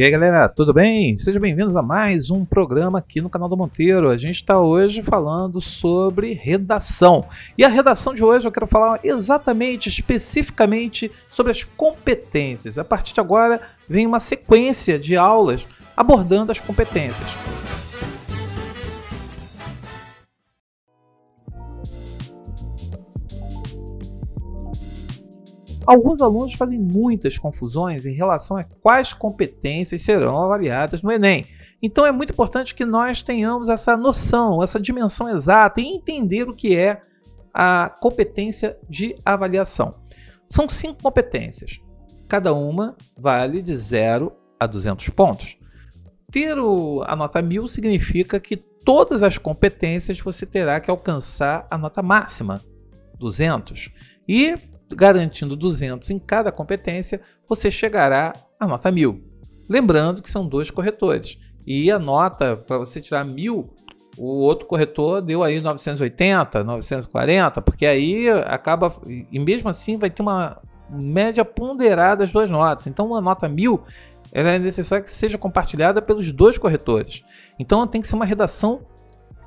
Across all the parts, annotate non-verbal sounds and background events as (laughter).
E aí galera, tudo bem? Sejam bem-vindos a mais um programa aqui no canal do Monteiro. A gente está hoje falando sobre redação. E a redação de hoje eu quero falar exatamente, especificamente sobre as competências. A partir de agora vem uma sequência de aulas abordando as competências. Alguns alunos fazem muitas confusões em relação a quais competências serão avaliadas no Enem. Então é muito importante que nós tenhamos essa noção, essa dimensão exata e entender o que é a competência de avaliação. São cinco competências. Cada uma vale de 0 a 200 pontos. Ter o, a nota 1000 significa que todas as competências você terá que alcançar a nota máxima, 200. E garantindo 200 em cada competência, você chegará à nota 1000. Lembrando que são dois corretores. E a nota, para você tirar 1000, o outro corretor deu aí 980, 940, porque aí acaba. E mesmo assim vai ter uma média ponderada das duas notas. Então, uma nota 1000 ela é necessário que seja compartilhada pelos dois corretores. Então, tem que ser uma redação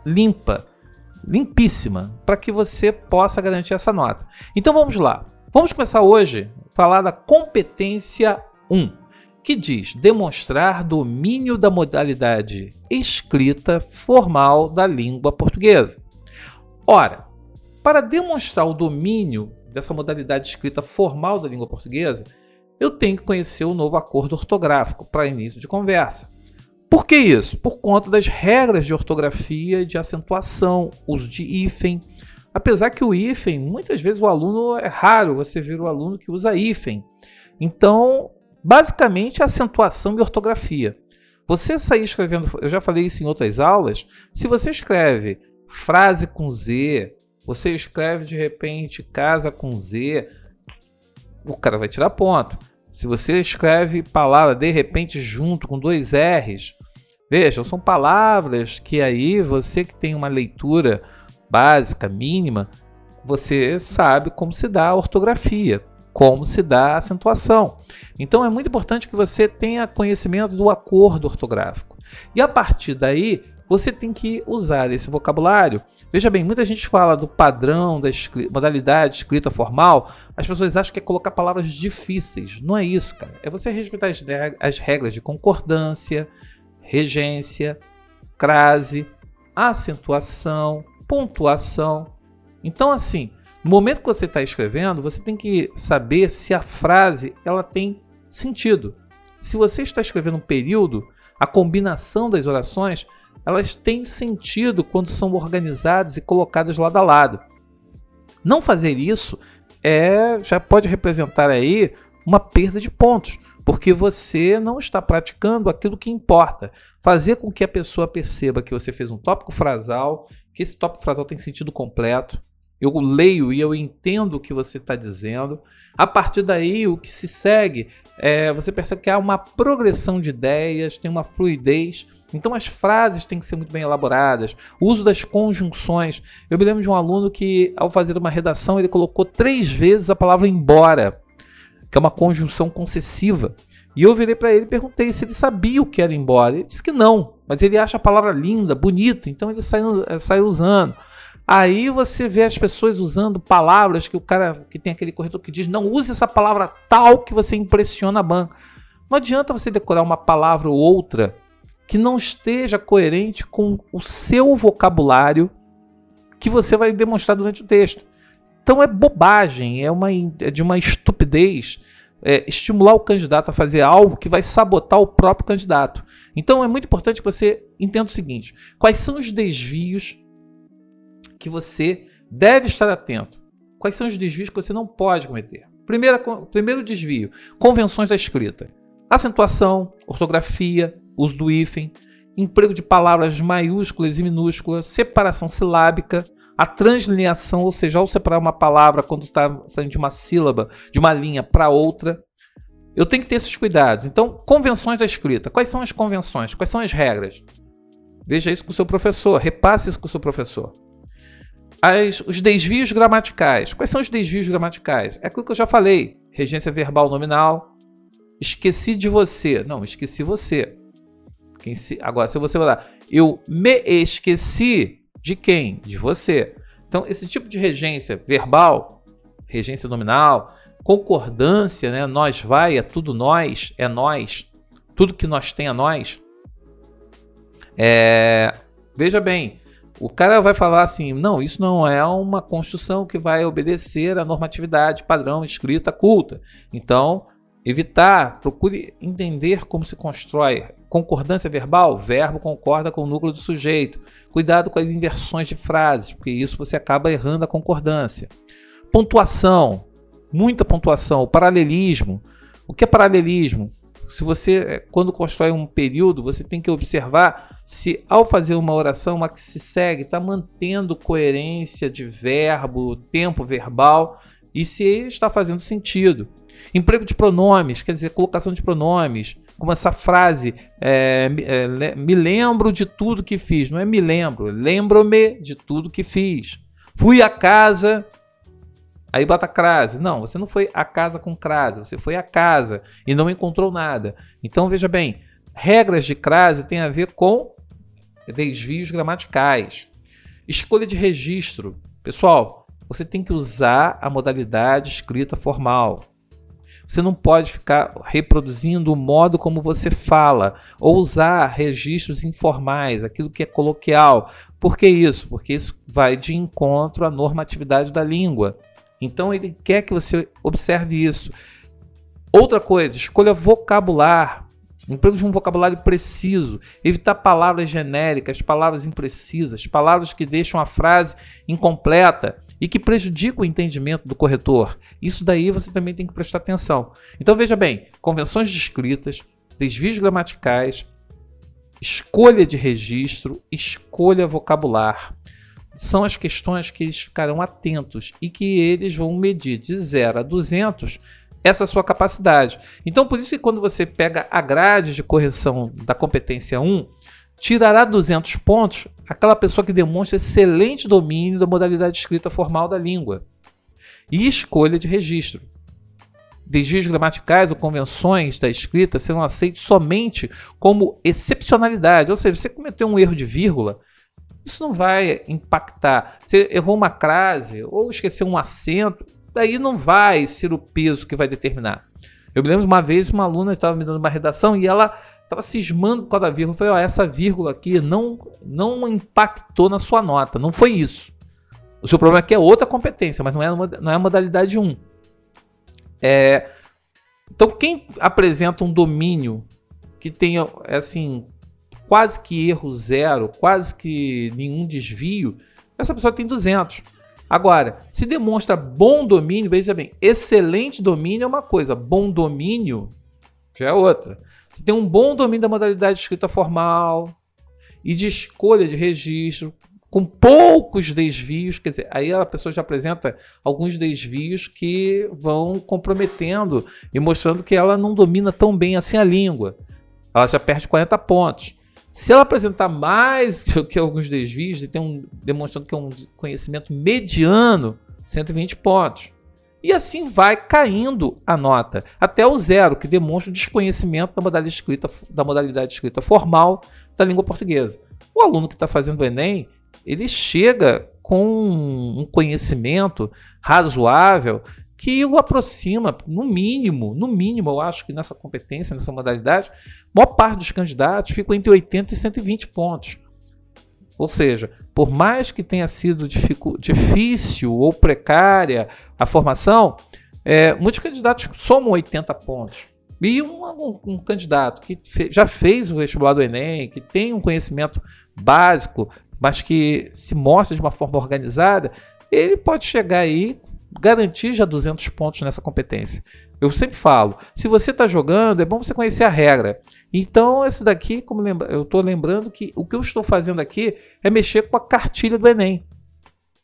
limpa, limpíssima, para que você possa garantir essa nota. Então, vamos lá. Vamos começar hoje a falar da competência 1, que diz demonstrar domínio da modalidade escrita formal da língua portuguesa. Ora, para demonstrar o domínio dessa modalidade escrita formal da língua portuguesa, eu tenho que conhecer o novo acordo ortográfico para início de conversa. Por que isso? Por conta das regras de ortografia de acentuação, uso de hífen, Apesar que o hífen, muitas vezes o aluno é raro você ver o aluno que usa hífen. Então, basicamente, a acentuação e ortografia. Você sair escrevendo, eu já falei isso em outras aulas, se você escreve frase com Z, você escreve de repente casa com Z, o cara vai tirar ponto. Se você escreve palavra de repente junto com dois R's, vejam, são palavras que aí você que tem uma leitura básica, mínima, você sabe como se dá a ortografia, como se dá a acentuação. Então é muito importante que você tenha conhecimento do acordo ortográfico. E a partir daí, você tem que usar esse vocabulário. Veja bem, muita gente fala do padrão da modalidade escrita formal, as pessoas acham que é colocar palavras difíceis. Não é isso, cara. É você respeitar as regras de concordância, regência, crase, acentuação, pontuação. Então, assim, no momento que você está escrevendo, você tem que saber se a frase ela tem sentido. Se você está escrevendo um período, a combinação das orações elas têm sentido quando são organizadas e colocadas lado a lado. Não fazer isso é já pode representar aí uma perda de pontos, porque você não está praticando aquilo que importa. Fazer com que a pessoa perceba que você fez um tópico frasal, que esse tópico frasal tem sentido completo. Eu leio e eu entendo o que você está dizendo. A partir daí, o que se segue, é, você percebe que há uma progressão de ideias, tem uma fluidez. Então as frases têm que ser muito bem elaboradas. O uso das conjunções. Eu me lembro de um aluno que, ao fazer uma redação, ele colocou três vezes a palavra embora que é uma conjunção concessiva. E eu virei para ele e perguntei se ele sabia o que era embora. Ele disse que não, mas ele acha a palavra linda, bonita, então ele saiu, eh, saiu usando. Aí você vê as pessoas usando palavras que o cara que tem aquele corretor que diz não use essa palavra tal que você impressiona a banca. Não adianta você decorar uma palavra ou outra que não esteja coerente com o seu vocabulário que você vai demonstrar durante o texto. Então é bobagem, é, uma, é de uma estupidez é, estimular o candidato a fazer algo que vai sabotar o próprio candidato. Então é muito importante que você entenda o seguinte: quais são os desvios que você deve estar atento? Quais são os desvios que você não pode cometer? Primeira, primeiro desvio: convenções da escrita. Acentuação, ortografia, uso do hífen, emprego de palavras maiúsculas e minúsculas, separação silábica, a translineação, ou seja, ao separar uma palavra quando está saindo de uma sílaba, de uma linha para outra, eu tenho que ter esses cuidados. Então, convenções da escrita. Quais são as convenções? Quais são as regras? Veja isso com o seu professor, repasse isso com o seu professor. As, os desvios gramaticais. Quais são os desvios gramaticais? É aquilo que eu já falei: regência verbal nominal, esqueci de você. Não, esqueci você. Se... Agora, se você falar, eu me esqueci de quem? De você. Então, esse tipo de regência verbal, regência nominal, concordância, né? Nós vai, é tudo nós, é nós. Tudo que nós tem é nós. É... Veja bem, o cara vai falar assim: não, isso não é uma construção que vai obedecer à normatividade padrão escrita culta. Então, evitar, procure entender como se constrói. Concordância verbal, verbo concorda com o núcleo do sujeito. Cuidado com as inversões de frases, porque isso você acaba errando a concordância. Pontuação, muita pontuação. O paralelismo. O que é paralelismo? se você, eh, quando constrói um período, você tem que observar se ao fazer uma oração, uma que se segue, está mantendo coerência de verbo, tempo verbal e se está fazendo sentido. Emprego de pronomes, quer dizer, colocação de pronomes, como essa frase, é, é, me lembro de tudo que fiz, não é me lembro, lembro-me de tudo que fiz. Fui à casa Aí bota crase. Não, você não foi a casa com crase, você foi a casa e não encontrou nada. Então veja bem, regras de crase têm a ver com desvios gramaticais. Escolha de registro. Pessoal, você tem que usar a modalidade escrita formal. Você não pode ficar reproduzindo o modo como você fala ou usar registros informais, aquilo que é coloquial. Por que isso? Porque isso vai de encontro à normatividade da língua. Então ele quer que você observe isso. Outra coisa, escolha vocabular. Emprego de um vocabulário preciso. Evitar palavras genéricas, palavras imprecisas, palavras que deixam a frase incompleta e que prejudicam o entendimento do corretor. Isso daí você também tem que prestar atenção. Então veja bem: convenções de escritas, desvios gramaticais, escolha de registro, escolha vocabular são as questões que eles ficarão atentos e que eles vão medir de 0 a 200 essa sua capacidade. Então, por isso que quando você pega a grade de correção da competência 1, tirará 200 pontos aquela pessoa que demonstra excelente domínio da modalidade escrita formal da língua e escolha de registro. Desvios gramaticais ou convenções da escrita serão aceitos somente como excepcionalidade, ou seja, você cometeu um erro de vírgula, isso não vai impactar. Você errou uma crase ou esqueceu um acento, daí não vai ser o peso que vai determinar. Eu me lembro uma vez uma aluna estava me dando uma redação e ela estava cismando por causa da vírgula. Falei, ó, essa vírgula aqui não, não impactou na sua nota, não foi isso. O seu problema aqui é outra competência, mas não é, não é a modalidade 1. É, então, quem apresenta um domínio que tenha, assim, quase que erro zero, quase que nenhum desvio, essa pessoa tem 200. Agora, se demonstra bom domínio, veja bem, excelente domínio é uma coisa, bom domínio já é outra. Você tem um bom domínio da modalidade de escrita formal e de escolha de registro, com poucos desvios, quer dizer, aí a pessoa já apresenta alguns desvios que vão comprometendo e mostrando que ela não domina tão bem assim a língua. Ela já perde 40 pontos. Se ela apresentar mais (laughs) do que alguns desvios tem um, demonstrando que é um conhecimento mediano, 120 pontos. E assim vai caindo a nota até o zero, que demonstra o desconhecimento da modalidade escrita, da modalidade escrita formal da língua portuguesa. O aluno que está fazendo o Enem, ele chega com um conhecimento razoável que o aproxima, no mínimo, no mínimo, eu acho que nessa competência, nessa modalidade, maior parte dos candidatos ficam entre 80 e 120 pontos. Ou seja, por mais que tenha sido difícil ou precária a formação, é, muitos candidatos somam 80 pontos. E um, um, um candidato que fe, já fez o vestibular do Enem, que tem um conhecimento básico, mas que se mostra de uma forma organizada, ele pode chegar aí garantir já 200 pontos nessa competência. Eu sempre falo, se você está jogando, é bom você conhecer a regra. Então, esse daqui, como lembra, eu estou lembrando que o que eu estou fazendo aqui é mexer com a cartilha do Enem.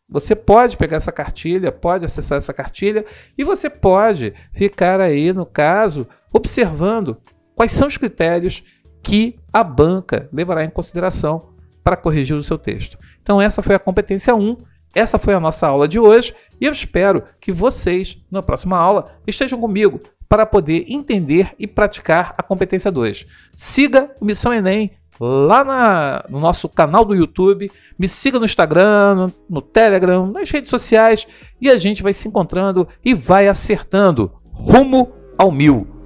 Você pode pegar essa cartilha, pode acessar essa cartilha e você pode ficar aí, no caso, observando quais são os critérios que a banca levará em consideração para corrigir o seu texto. Então, essa foi a competência 1 essa foi a nossa aula de hoje e eu espero que vocês, na próxima aula, estejam comigo para poder entender e praticar a competência 2. Siga o Missão Enem lá na, no nosso canal do YouTube, me siga no Instagram, no, no Telegram, nas redes sociais e a gente vai se encontrando e vai acertando rumo ao mil.